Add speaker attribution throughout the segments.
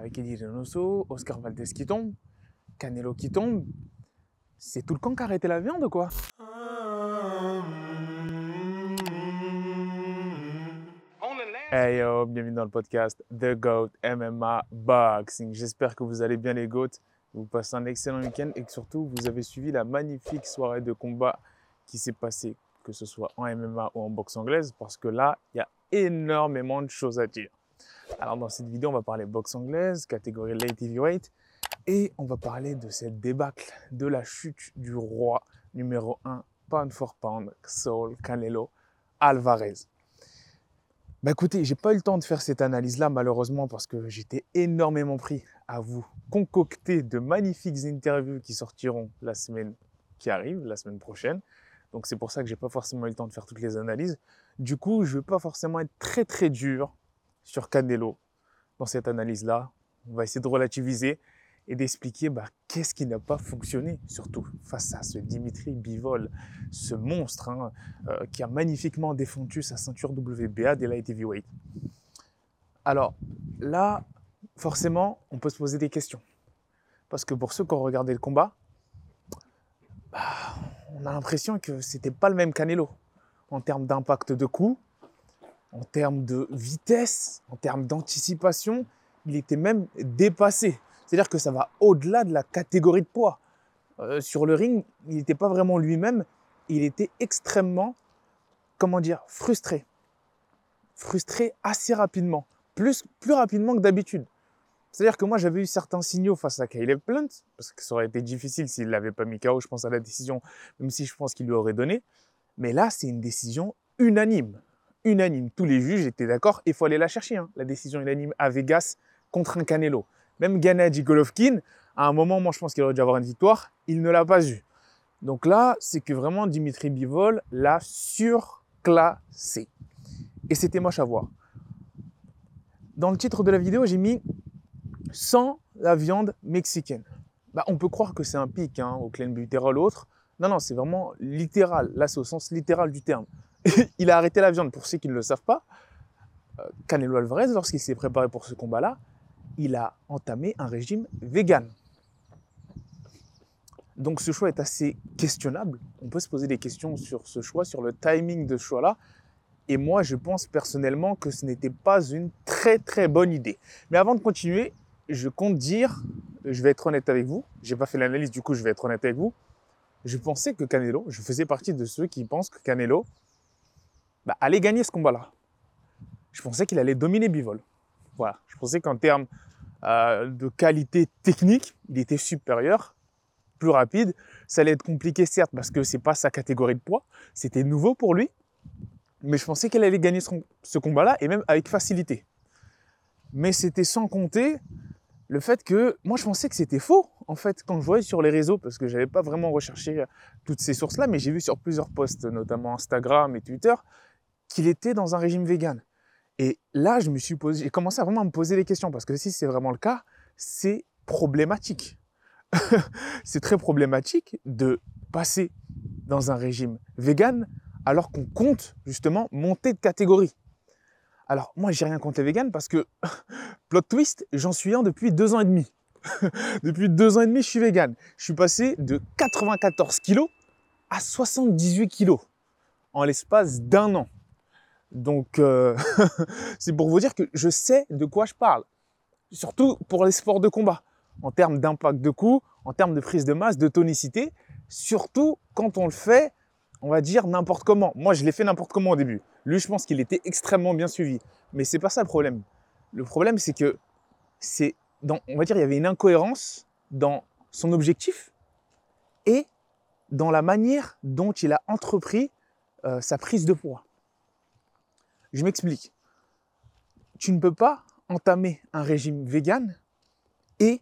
Speaker 1: avec Eddie Reynoso, Oscar Valdez qui tombe, Canelo qui tombe. C'est tout le camp qui a arrêté la viande, quoi. Hey yo, bienvenue dans le podcast The GOAT MMA Boxing. J'espère que vous allez bien les GOATs, vous passez un excellent week-end et que surtout vous avez suivi la magnifique soirée de combat qui s'est passée, que ce soit en MMA ou en boxe anglaise, parce que là, il y a énormément de choses à dire. Alors dans cette vidéo, on va parler boxe anglaise, catégorie late heavyweight, et on va parler de cette débâcle, de la chute du roi numéro 1, pound for pound, Saul Canelo Alvarez. Bah écoutez, j'ai pas eu le temps de faire cette analyse-là malheureusement parce que j'étais énormément pris à vous concocter de magnifiques interviews qui sortiront la semaine qui arrive, la semaine prochaine. Donc c'est pour ça que j'ai pas forcément eu le temps de faire toutes les analyses. Du coup, je vais pas forcément être très très dur sur Canelo dans cette analyse-là. On va essayer de relativiser et d'expliquer bah, qu'est-ce qui n'a pas fonctionné, surtout face à ce Dimitri Bivol, ce monstre hein, euh, qui a magnifiquement défendu sa ceinture WBA des light heavyweight. Alors là, forcément, on peut se poser des questions. Parce que pour ceux qui ont regardé le combat, bah, on a l'impression que c'était pas le même Canelo en termes d'impact de coup, en termes de vitesse, en termes d'anticipation, il était même dépassé. C'est-à-dire que ça va au-delà de la catégorie de poids. Euh, sur le ring, il n'était pas vraiment lui-même, il était extrêmement, comment dire, frustré. Frustré assez rapidement, plus, plus rapidement que d'habitude. C'est-à-dire que moi, j'avais eu certains signaux face à Caleb Plant, parce que ça aurait été difficile s'il ne l'avait pas mis KO, je pense à la décision, même si je pense qu'il lui aurait donné. Mais là, c'est une décision unanime unanime. Tous les juges étaient d'accord il faut aller la chercher. Hein. La décision unanime à Vegas contre un Canelo. Même Gennady Golovkin, à un moment, moi je pense qu'il aurait dû avoir une victoire, il ne l'a pas eu. Donc là, c'est que vraiment Dimitri Bivol l'a surclassé. Et c'était moche à voir. Dans le titre de la vidéo, j'ai mis sans la viande mexicaine. Bah, on peut croire que c'est un pic hein, au Clan Butterol ou autre. Non, non, c'est vraiment littéral. Là, c'est au sens littéral du terme. il a arrêté la viande. Pour ceux qui ne le savent pas, euh, Canelo Alvarez, lorsqu'il s'est préparé pour ce combat-là, il a entamé un régime vegan. Donc ce choix est assez questionnable. On peut se poser des questions sur ce choix, sur le timing de ce choix-là. Et moi, je pense personnellement que ce n'était pas une très très bonne idée. Mais avant de continuer, je compte dire, je vais être honnête avec vous, j'ai pas fait l'analyse, du coup je vais être honnête avec vous. Je pensais que Canelo, je faisais partie de ceux qui pensent que Canelo bah, allait gagner ce combat-là. Je pensais qu'il allait dominer Bivol. Voilà. Je pensais qu'en termes euh, de qualité technique, il était supérieur, plus rapide. Ça allait être compliqué, certes, parce que c'est pas sa catégorie de poids. C'était nouveau pour lui. Mais je pensais qu'il allait gagner ce combat-là, et même avec facilité. Mais c'était sans compter le fait que moi je pensais que c'était faux en fait quand je voyais sur les réseaux parce que j'avais pas vraiment recherché toutes ces sources là mais j'ai vu sur plusieurs posts notamment Instagram et Twitter qu'il était dans un régime vegan. Et là, je me suis posé, j'ai commencé à vraiment me poser des questions parce que si c'est vraiment le cas, c'est problématique. c'est très problématique de passer dans un régime vegan alors qu'on compte justement monter de catégorie. Alors moi, j'ai rien contre les véganes parce que plot twist, j'en suis un depuis deux ans et demi. depuis deux ans et demi, je suis vegan. Je suis passé de 94 kilos à 78 kilos en l'espace d'un an. Donc, euh, c'est pour vous dire que je sais de quoi je parle. Surtout pour les sports de combat. En termes d'impact de coup, en termes de prise de masse, de tonicité. Surtout quand on le fait, on va dire n'importe comment. Moi, je l'ai fait n'importe comment au début. Lui, je pense qu'il était extrêmement bien suivi. Mais c'est pas ça le problème. Le problème, c'est que c'est dans, on va dire, il y avait une incohérence dans son objectif et dans la manière dont il a entrepris euh, sa prise de poids. Je m'explique. Tu ne peux pas entamer un régime vegan et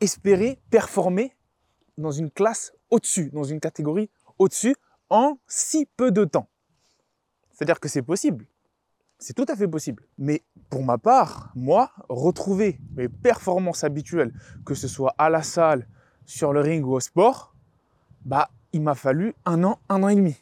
Speaker 1: espérer performer dans une classe au-dessus, dans une catégorie au-dessus, en si peu de temps. C'est-à-dire que c'est possible. C'est tout à fait possible. Mais pour ma part, moi, retrouver mes performances habituelles, que ce soit à la salle, sur le ring ou au sport, bah, il m'a fallu un an, un an et demi.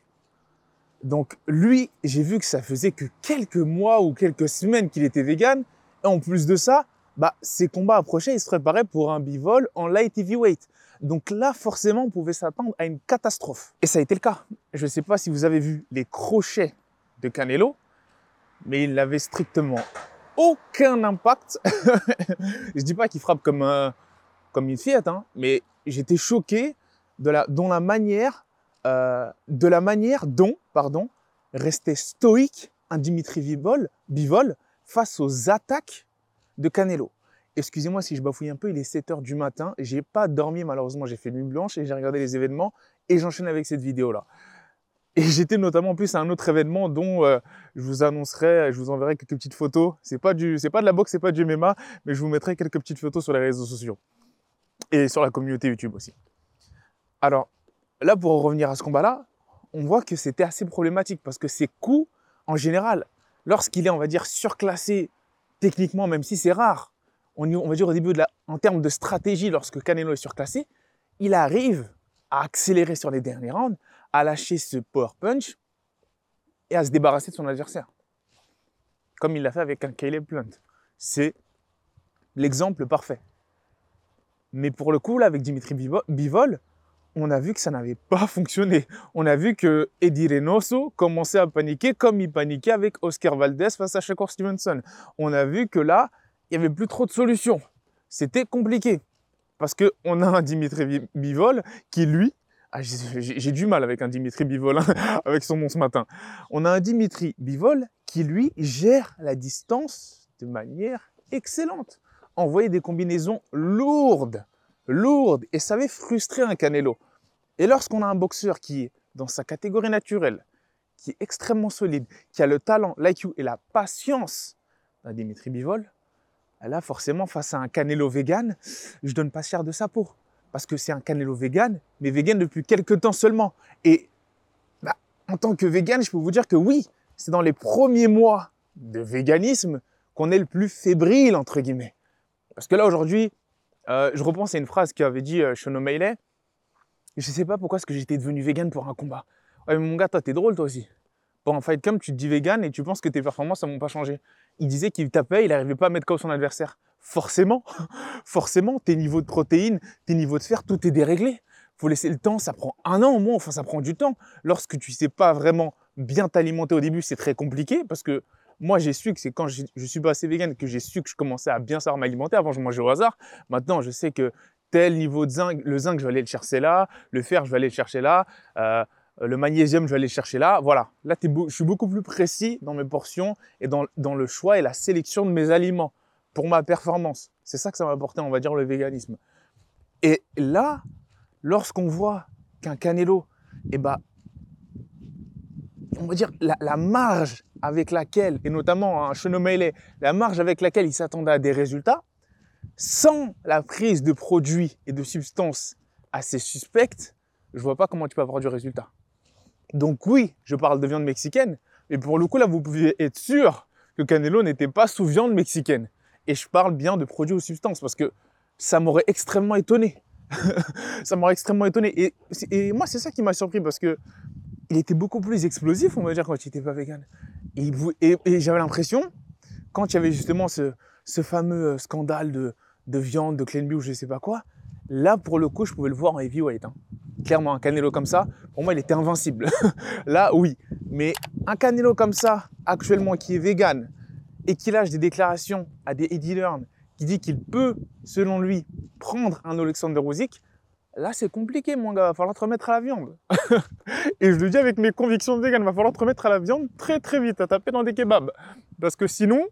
Speaker 1: Donc lui, j'ai vu que ça faisait que quelques mois ou quelques semaines qu'il était vegan. Et en plus de ça, bah, ses combats approchaient, il se préparait pour un bivol en light heavyweight. Donc là, forcément, on pouvait s'attendre à une catastrophe. Et ça a été le cas. Je ne sais pas si vous avez vu les crochets de Canelo, mais il n'avait strictement aucun impact. je dis pas qu'il frappe comme, euh, comme une Fiat, hein, mais j'étais choqué de dont la manière, euh, de la manière dont, pardon, restait stoïque un Dimitri Bivol, face aux attaques de Canelo. Excusez-moi si je bafouille un peu, il est 7 heures du matin. J'ai pas dormi, malheureusement, j'ai fait nuit blanche et j'ai regardé les événements et j'enchaîne avec cette vidéo-là. Et j'étais notamment en plus à un autre événement dont euh, je vous annoncerai, je vous enverrai quelques petites photos. C'est pas du, c'est pas de la boxe, c'est pas du MMA, mais je vous mettrai quelques petites photos sur les réseaux sociaux et sur la communauté YouTube aussi. Alors là, pour revenir à ce combat-là, on voit que c'était assez problématique parce que ses coups, en général, lorsqu'il est, on va dire, surclassé techniquement, même si c'est rare, on, va dire au début de la, en termes de stratégie, lorsque Canelo est surclassé, il arrive à accélérer sur les derniers rounds, à lâcher ce power punch et à se débarrasser de son adversaire. Comme il l'a fait avec un Caleb Plant. C'est l'exemple parfait. Mais pour le coup, là, avec Dimitri Bivol, on a vu que ça n'avait pas fonctionné. On a vu que Eddie Reynoso commençait à paniquer comme il paniquait avec Oscar Valdez face à Shakur Stevenson. On a vu que là, il n'y avait plus trop de solutions. C'était compliqué. Parce qu'on a un Dimitri Bivol qui, lui, ah, j'ai du mal avec un Dimitri Bivol, hein, avec son nom ce matin. On a un Dimitri Bivol qui, lui, gère la distance de manière excellente. Envoyer des combinaisons lourdes, lourdes, et ça avait frustré un Canelo. Et lorsqu'on a un boxeur qui est dans sa catégorie naturelle, qui est extrêmement solide, qui a le talent, l'IQ et la patience d'un Dimitri Bivol, là, forcément, face à un Canelo vegan, je donne pas cher de sa peau parce que c'est un Canelo vegan, mais vegan depuis quelques temps seulement. Et bah, en tant que vegan, je peux vous dire que oui, c'est dans les premiers mois de véganisme qu'on est le plus fébrile, entre guillemets. Parce que là, aujourd'hui, euh, je repense à une phrase qu'avait dit euh. Je sais pas pourquoi est-ce que j'étais devenu vegan pour un combat. Ouais, mais mon gars, toi, t'es drôle, toi aussi. Pour un fight comme tu te dis vegan et tu penses que tes performances, ne vont pas changer. Il disait qu'il tapait, il n'arrivait pas à mettre KO son adversaire forcément, forcément, tes niveaux de protéines, tes niveaux de fer, tout est déréglé. Faut laisser le temps, ça prend un an au moins, enfin ça prend du temps. Lorsque tu sais pas vraiment bien t'alimenter au début, c'est très compliqué parce que moi j'ai su que c'est quand je, suis passé vegan que j'ai su que je commençais à bien savoir m'alimenter. Avant je mangeais au hasard. Maintenant je sais que tel niveau de zinc, le zinc je vais aller le chercher là, le fer je vais aller le chercher là. Euh, le magnésium, je vais aller le chercher là. Voilà. Là, je suis beaucoup plus précis dans mes portions et dans, dans, le choix et la sélection de mes aliments pour ma performance. C'est ça que ça m'a apporté, on va dire, le véganisme. Et là, lorsqu'on voit qu'un Canelo, eh ben, on va dire, la, marge avec laquelle, et notamment un Chenomele, la marge avec laquelle il s'attendait à des résultats, sans la prise de produits et de substances assez suspectes, je vois pas comment tu peux avoir du résultat. Donc oui, je parle de viande mexicaine, mais pour le coup là, vous pouvez être sûr que Canelo n'était pas sous viande mexicaine. Et je parle bien de produits ou substances parce que ça m'aurait extrêmement étonné. ça m'aurait extrêmement étonné. Et, moi, c'est ça qui m'a surpris parce que il était beaucoup plus explosif, on va dire, quand il n'était pas vegan. Et, j'avais l'impression, quand il y avait justement ce, fameux euh, scandale de, viande, de clean ou je sais pas quoi, là, pour le coup, je pouvais le voir en heavyweight. Hein. Clairement, un Canelo comme ça, pour moi, il était invincible. là, oui. Mais un Canelo comme ça, actuellement, qui est vegan, et qu'il lâche des déclarations à des Eddie Learn qui dit qu'il peut, selon lui, prendre un Alexander Usyk, là c'est compliqué mon gars, va falloir te remettre à la viande. et je le dis avec mes convictions de vegan, va falloir te remettre à la viande très très vite, à taper dans des kebabs. Parce que sinon,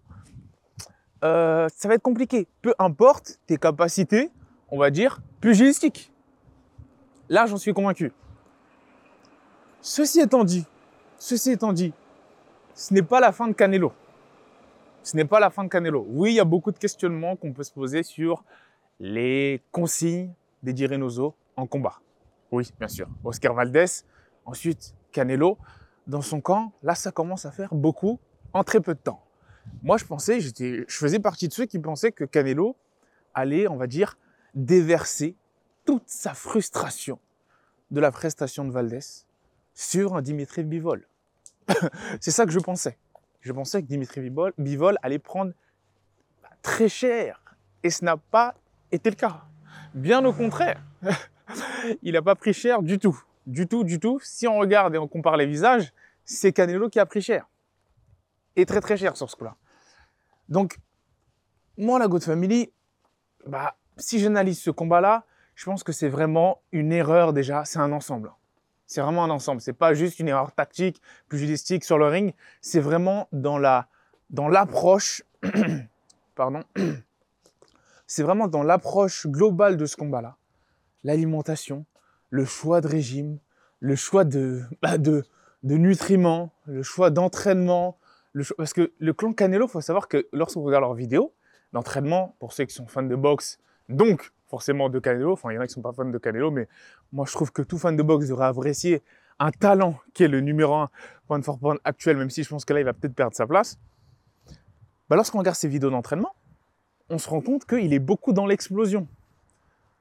Speaker 1: euh, ça va être compliqué. Peu importe tes capacités, on va dire, pugilistiques. Là j'en suis convaincu. Ceci étant dit, ceci étant dit, ce n'est pas la fin de Canelo ce n'est pas la fin de Canelo. Oui, il y a beaucoup de questionnements qu'on peut se poser sur les consignes des Reynoso en combat. Oui, bien sûr. Oscar Valdez, ensuite Canelo. Dans son camp, là, ça commence à faire beaucoup en très peu de temps. Moi, je pensais, je faisais partie de ceux qui pensaient que Canelo allait, on va dire, déverser toute sa frustration de la prestation de Valdez sur un Dimitri Bivol. C'est ça que je pensais je pensais que Dimitri Bivol, allait prendre très cher, Et ce n'a pas été le cas. Bien au contraire. il n'a pas pris cher du tout. Du tout, du tout. Si on regarde et on compare les visages, c'est Canelo qui a pris cher. Et très très cher sur ce coup-là. Donc, moi, la Good Family, bah, si j'analyse ce combat-là, je pense que c'est vraiment une erreur déjà. C'est un ensemble. C'est vraiment un ensemble. C'est pas juste une erreur tactique, pugilistique sur le ring. C'est vraiment dans la, dans l'approche, pardon. C'est vraiment dans l'approche globale de ce combat-là. L'alimentation, le choix de régime, le choix de, bah, de, de nutriments, le choix d'entraînement. Parce que le clan Canelo, faut savoir que lorsqu'on regarde leurs vidéos, d'entraînement, pour ceux qui sont fans de boxe, donc forcément de Canelo, enfin il y en a qui sont pas fans de Canelo, mais moi je trouve que tout fan de boxe devrait apprécier un talent qui est le numéro 1 point for point actuel, même si je pense que là il va peut-être perdre sa place. Bah, lorsqu'on regarde ses vidéos d'entraînement, on se rend compte qu'il est beaucoup dans l'explosion.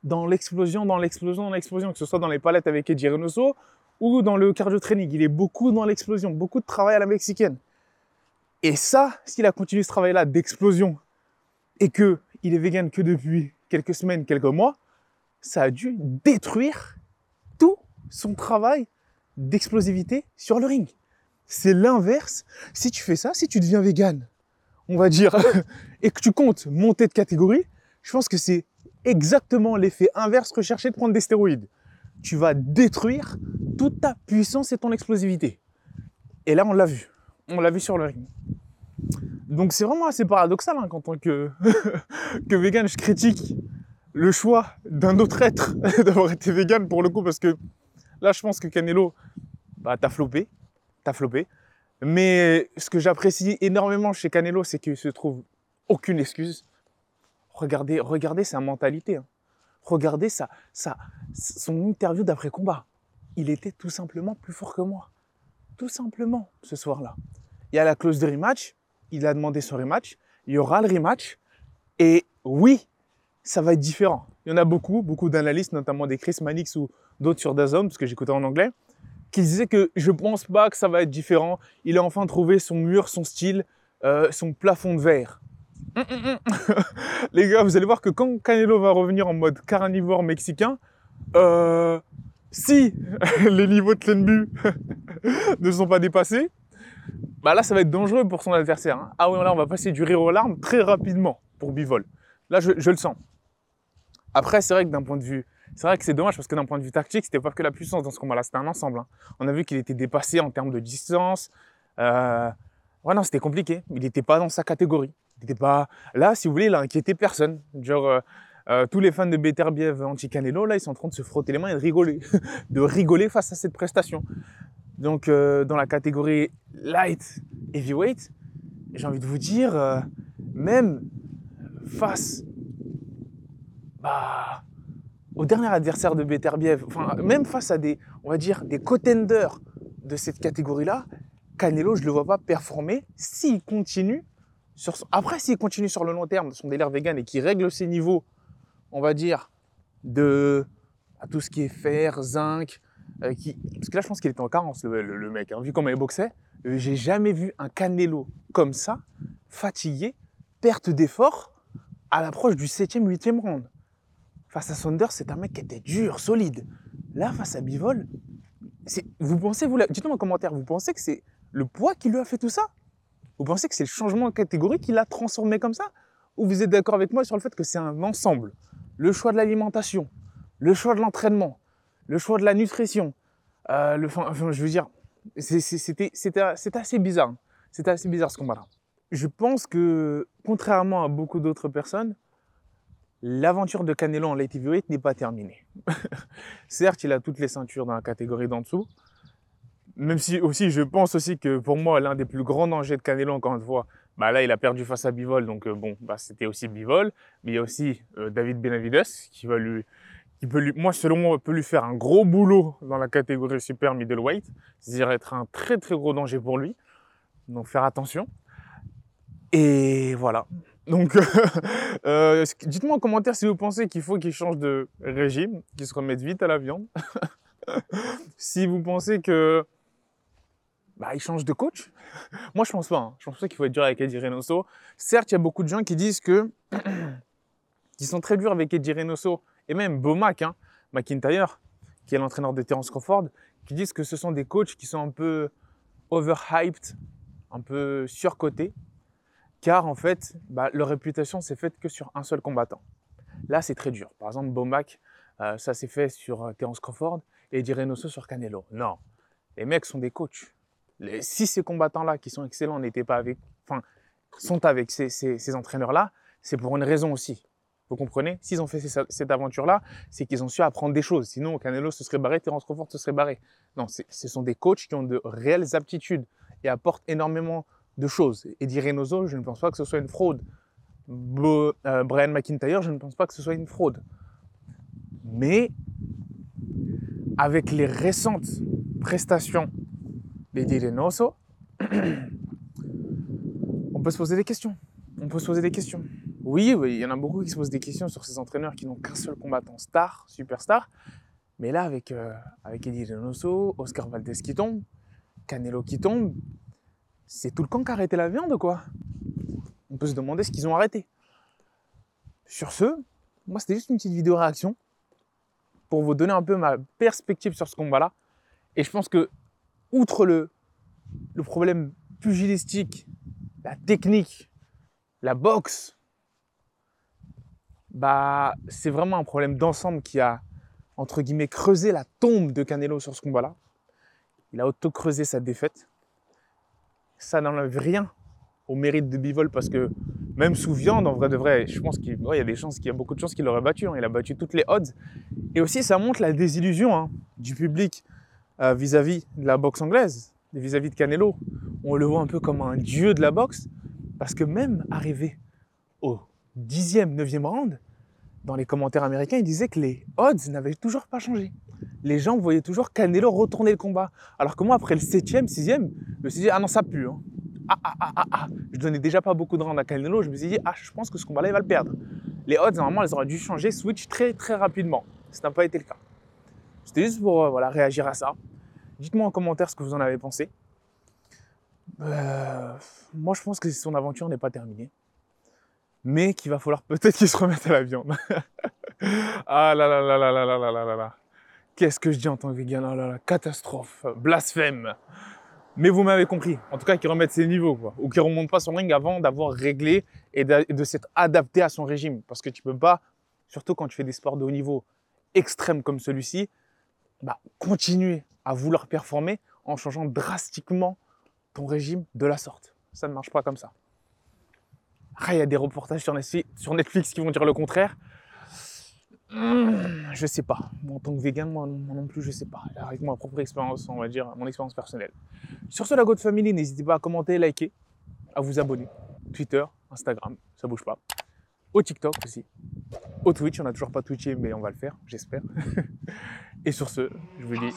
Speaker 1: Dans l'explosion, dans l'explosion, dans l'explosion, que ce soit dans les palettes avec Eddie Reynoso ou dans le cardio training. Il est beaucoup dans l'explosion, beaucoup de travail à la mexicaine. Et ça, s'il a continué ce travail-là d'explosion et que il est vegan que depuis quelques semaines, quelques mois, ça a dû détruire tout son travail d'explosivité sur le ring. C'est l'inverse. Si tu fais ça, si tu deviens vegan, on va dire, et que tu comptes monter de catégorie, je pense que c'est exactement l'effet inverse recherché de prendre des stéroïdes. Tu vas détruire toute ta puissance et ton explosivité. Et là, on l'a vu. On l'a vu sur le ring. Donc c'est vraiment assez paradoxal hein, qu'en tant que, que vegan, je critique le choix d'un autre être d'avoir été vegan pour le coup, parce que là, je pense que Canelo, bah, t'as flopé, t'as flopé. Mais ce que j'apprécie énormément chez Canelo, c'est qu'il se trouve aucune excuse. Regardez, regardez sa mentalité. Hein. Regardez sa, sa, son interview d'après combat. Il était tout simplement plus fort que moi. Tout simplement, ce soir-là. Il y a la clause de rematch. Il a demandé son rematch. Il y aura le rematch. Et oui, ça va être différent. Il y en a beaucoup, beaucoup d'analystes, notamment des Chris Mannix ou d'autres sur Dazone, parce que j'écoutais en anglais, qui disaient que je pense pas que ça va être différent. Il a enfin trouvé son mur, son style, euh, son plafond de verre. Les gars, vous allez voir que quand Canelo va revenir en mode carnivore mexicain, euh, si les niveaux de Tlenbu ne sont pas dépassés, bah là, ça va être dangereux pour son adversaire. Hein. Ah oui, là, on va passer du rire aux larmes très rapidement pour Bivol. Là, je, le sens. Après, c'est vrai que d'un point de vue, c'est vrai que c'est dommage parce que d'un point de vue tactique, c'était pas que la puissance dans ce combat-là, c'était un ensemble. Hein. On a vu qu'il était dépassé en termes de distance. Euh, ouais, non, c'était compliqué. Il n'était pas dans sa catégorie. Était pas là, si vous voulez, il a inquiété personne. Genre, euh, euh, tous les fans de Beterbiev anti-Canelo, là, ils sont en train de se frotter les mains et de rigoler, de rigoler face à cette prestation. Donc, dans la catégorie light heavyweight, j'ai envie de vous dire, même face bah, au dernier adversaire de Beterbiev, enfin, même face à des, on va dire, des contenders de cette catégorie-là, Canelo, je ne le vois pas performer s'il continue sur Après, s'il continue sur le long terme, son délire vegan et qu'il règle ses niveaux, on va dire, de à tout ce qui est fer, zinc, euh, parce que là, je pense qu'il est en carence, le, mec. Hein. Vu comment il boxait, euh, j'ai jamais vu un Canelo comme ça, fatigué, perte d'effort, à l'approche du 7e, 8e round. Face à Saunders, c'est un mec qui était dur, solide. Là, face à Bivol, vous pensez, dites-moi en commentaire, vous pensez que c'est le poids qui lui a fait tout ça? Vous pensez que c'est le changement de catégorie qui l'a transformé comme ça? Ou vous êtes d'accord avec moi sur le fait que c'est un ensemble? Le choix de l'alimentation, le choix de l'entraînement, le choix de la nutrition, euh, le, enfin, je veux dire, c'était assez bizarre. C'était assez bizarre ce combat-là je pense que, contrairement à beaucoup d'autres personnes, l'aventure de Canelo en light heavyweight n'est pas terminée. Certes, il a toutes les ceintures dans la catégorie d'en dessous, même si aussi je pense aussi que pour moi l'un des plus grands dangers de Canelo encore une fois, bah là il a perdu face à Bivol donc euh, bon bah c'était aussi Bivol, mais il y a aussi euh, David Benavides qui va lui qui peut lui, moi selon moi peut lui faire un gros boulot dans la catégorie super middleweight, c'est-à-dire être un très très gros danger pour lui. Donc faire attention. Et voilà. Donc, euh, dites-moi en commentaire si vous pensez qu'il faut qu'il change de régime, qu'il se remette vite à la viande. si vous pensez que bah, il change de coach. Moi, je pense pas. Hein. Je pense pas qu'il faut être dur avec Eddie Reynoso. Certes, il y a beaucoup de gens qui disent que qui sont très durs avec Eddie Reynoso et même Bomac, hein, McIntyre, qui est l'entraîneur de Terence Crawford, qui disent que ce sont des coachs qui sont un peu overhyped, un peu surcotés, car en fait, bah, leur réputation s'est faite que sur un seul combattant. Là, c'est très dur. Par exemple, Bomac, euh, ça s'est fait sur euh, Terence Crawford et Eddie Reynoso sur Canelo. Non, les mecs sont des coachs. Si ces combattants-là, qui sont excellents, n'étaient pas avec, enfin, sont avec ces entraîneurs-là, c'est pour une raison aussi. Vous comprenez? S'ils ont fait cette aventure-là, c'est qu'ils ont su apprendre des choses. Sinon, Canelo se serait barré, Terence Crawford se serait barré. Non, ce sont des coachs qui ont de réelles aptitudes et apportent énormément de choses. Eddie Reynoso, je ne pense pas que ce soit une fraude. Euh, Brian McIntyre, je ne pense pas que ce soit une fraude. Mais avec les récentes prestations d'Eddie Reynoso, on peut se poser des questions. On peut se poser des questions. Oui, il y en a beaucoup qui se posent des questions sur ces entraîneurs qui n'ont qu'un seul combattant star, superstar. Mais là, avec, euh, avec Eddie Reynoso, Oscar Valdez qui tombe, Canelo qui tombe, c'est tout le camp qui a arrêté la viande, quoi. On peut se demander ce qu'ils ont arrêté. Sur ce, moi, c'était juste une petite vidéo réaction pour vous donner un peu ma perspective sur ce combat-là. Et je pense que, outre le, problème pugilistique, la technique, la boxe, bah, c'est vraiment un problème d'ensemble qui a, entre guillemets, creusé la tombe de Canelo sur ce combat-là. Il a auto-creusé sa défaite. Ça n'enlève rien au mérite de Bivol parce que même sous viande, en vrai de vrai, je pense qu'il y a des chances, qu'il y a beaucoup de chances qu'il l'aurait battu. Hein. Il a battu toutes les odds. Et aussi, ça montre la désillusion hein, du public euh, vis-à-vis de la boxe anglaise, vis-à-vis -vis de Canelo. On le voit un peu comme un dieu de la boxe parce que même arrivé au dixième, neuvième round, dans les commentaires américains, ils disaient que les odds n'avaient toujours pas changé. Les gens voyaient toujours Canelo retourner le combat. Alors que moi, après le septième, sixième, je me suis dit, ah non, ça pue. Hein. Ah, ah, ah, ah, ah. Je donnais déjà pas beaucoup de rounds à Canelo. Je me suis dit, ah, je pense que ce combat-là, il va le perdre. Les odds, normalement, elles auraient dû changer, switch très, très rapidement. Ça n'a pas été le cas. C'était juste pour euh, voilà, réagir à ça. Dites-moi en commentaire ce que vous en avez pensé. Euh, moi, je pense que son aventure n'est pas terminée mais qu'il va falloir peut-être qu'il se remette à la viande. ah là là là là là là là là là là. Qu'est-ce que je dis en tant que vegan? Oh là là, catastrophe, blasphème. Mais vous m'avez compris. En tout cas, qu'il remette ses niveaux, quoi. Ou qu'il remonte pas son ring avant d'avoir réglé et de, s'être adapté à son régime. Parce que tu peux pas, surtout quand tu fais des sports de haut niveau extrêmes comme celui-ci, bah, continuer à vouloir performer en changeant drastiquement ton régime de la sorte. Ça ne marche pas comme ça. Ah, il y a des reportages sur Netflix, qui vont dire le contraire. Hmm, je sais pas. En tant que vegan, moi, non plus, je sais pas. Avec ma propre expérience, on va dire, mon expérience personnelle. Sur ce, la God Family, n'hésitez pas à commenter, liker, à vous abonner. Twitter, Instagram, ça bouge pas. Au TikTok aussi. Au Twitch, on n'a toujours pas Twitché, mais on va le faire, j'espère. Et sur ce, je vous dis.